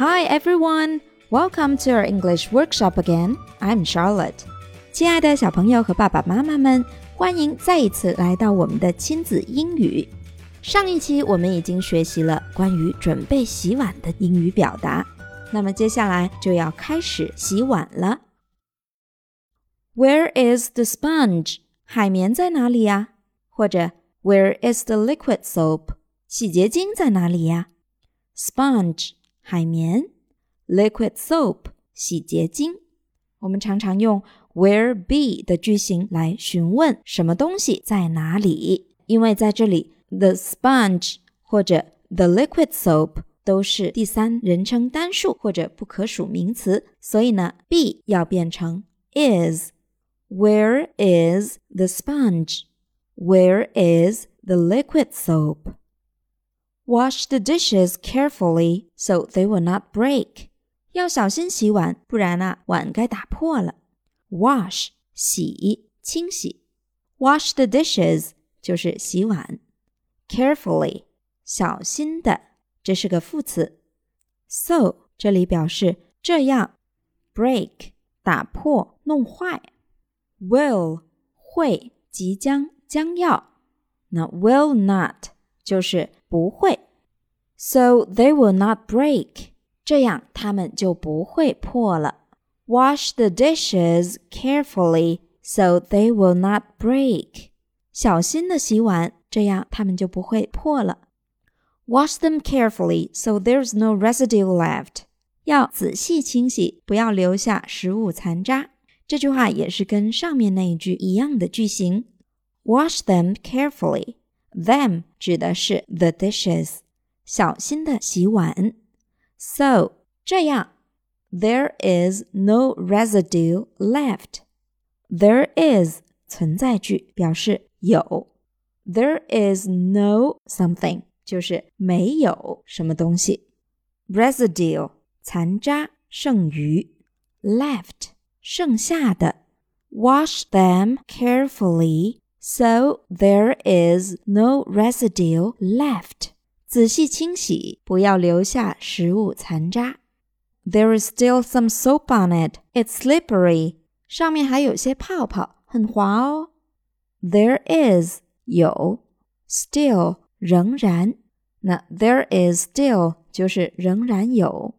Hi everyone, welcome to our English workshop again. I'm Charlotte. 亲爱的小朋友和爸爸妈妈们，欢迎再一次来到我们的亲子英语。上一期我们已经学习了关于准备洗碗的英语表达，那么接下来就要开始洗碗了。Where is the sponge？海绵在哪里呀？或者 Where is the liquid soap？洗洁精在哪里呀？Sponge 海绵，liquid soap 洗洁精。我们常常用 Where be 的句型来询问什么东西在哪里，因为在这里 the sponge 或者 the liquid soap 都是第三人称单数或者不可数名词，所以呢 be 要变成 is。Where is the sponge? Where is the liquid soap? Wash the dishes carefully so they will not break. 要小心洗碗，不然啊，碗该打破了。Wash 洗清洗，wash the dishes 就是洗碗。Carefully 小心的，这是个副词。So 这里表示这样，break 打破弄坏。will 会即将将要，那 will not 就是不会，so they will not break，这样它们就不会破了。Wash the dishes carefully so they will not break，小心的洗碗，这样它们就不会破了。Wash them carefully so there's no residue left，要仔细清洗，不要留下食物残渣。这句话也是跟上面那一句一样的句型。Wash them carefully. Them 指的是 the dishes，小心的洗碗。So 这样，there is no residue left. There is 存在句表示有，there is no something 就是没有什么东西，residue 残渣剩余，left 剩下的，wash them carefully so there is no residue left。仔细清洗，不要留下食物残渣。There is still some soap on it. It's slippery. 上面还有些泡泡，很滑哦。There is 有，still 仍然。那 there is still 就是仍然有。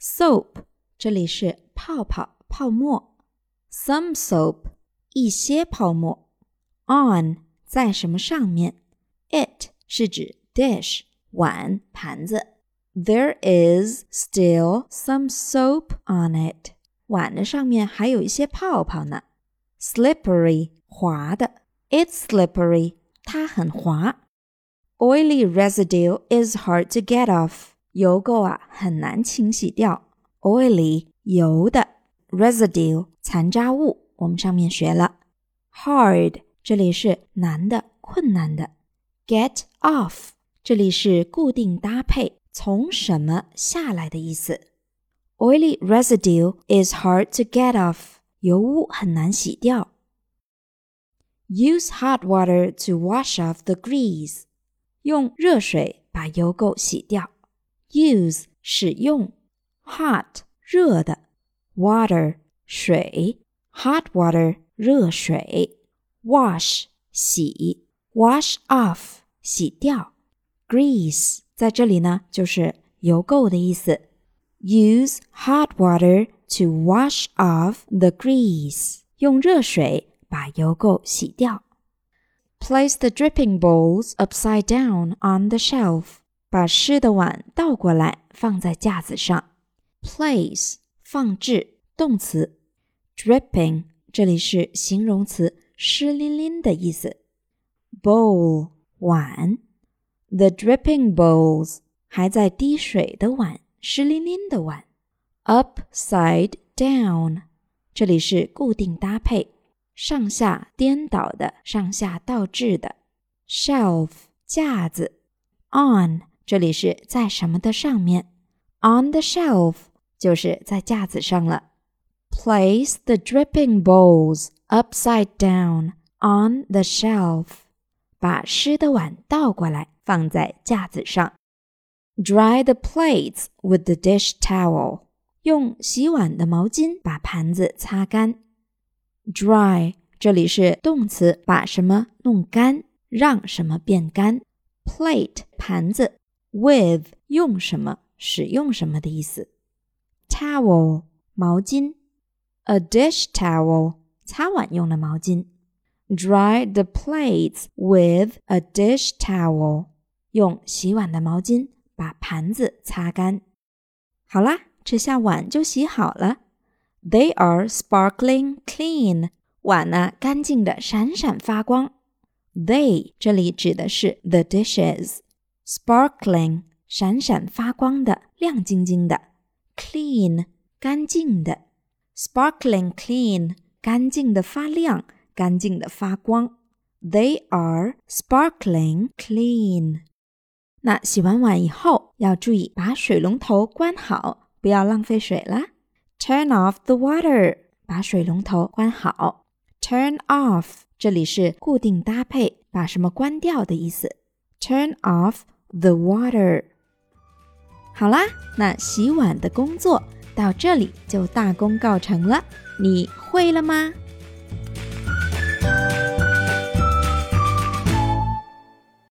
Soap 这里是泡泡。泡沫，some soap，一些泡沫 ，on 在什么上面，it 是指 dish 碗盘子，there is still some soap on it，碗的上面还有一些泡泡呢，slippery 滑的，it's slippery 它很滑，oily residue is hard to get off，油垢啊很难清洗掉，oily 油的。residue 残渣物，我们上面学了 hard， 这里是难的、困难的；get off，这里是固定搭配，从什么下来的意思。Oily residue is hard to get off，油污很难洗掉。Use hot water to wash off the grease，用热水把油垢洗掉。Use 使用，hot 热的。water 水，hot water 热水 ，wash 洗，wash off 洗掉，grease 在这里呢就是油垢的意思。Use hot water to wash off the grease，用热水把油垢洗掉。Place the dripping bowls upside down on the shelf，把湿的碗倒过来放在架子上。Place 放置动词，dripping 这里是形容词，湿淋淋的意思。bowl 碗，the dripping bowls 还在滴水的碗，湿淋淋的碗。upside down 这里是固定搭配，上下颠倒的，上下倒置的。shelf 架子，on 这里是在什么的上面，on the shelf。就是在架子上了。Place the dripping bowls upside down on the shelf。把湿的碗倒过来放在架子上。Dry the plates with the dish towel. 用洗碗的毛巾把盘子擦干。Dry 这里是动词，把什么弄干，让什么变干。Plate 盘子，with 用什么，使用什么的意思。Towel 毛巾，a dish towel 擦碗用的毛巾。Dry the plates with a dish towel 用洗碗的毛巾把盘子擦干。好啦，这下碗就洗好了。They are sparkling clean，碗呢干净的闪闪发光。They 这里指的是 the dishes，sparkling 闪闪发光的、亮晶晶的，clean 干净的，sparkling clean 干净的发亮、干净的发光。They are sparkling clean。那洗完碗以后要注意把水龙头关好，不要浪费水了。Turn off the water，把水龙头关好。Turn off，这里是固定搭配，把什么关掉的意思。Turn off the water。好啦，那洗碗的工作到这里就大功告成了，你会了吗？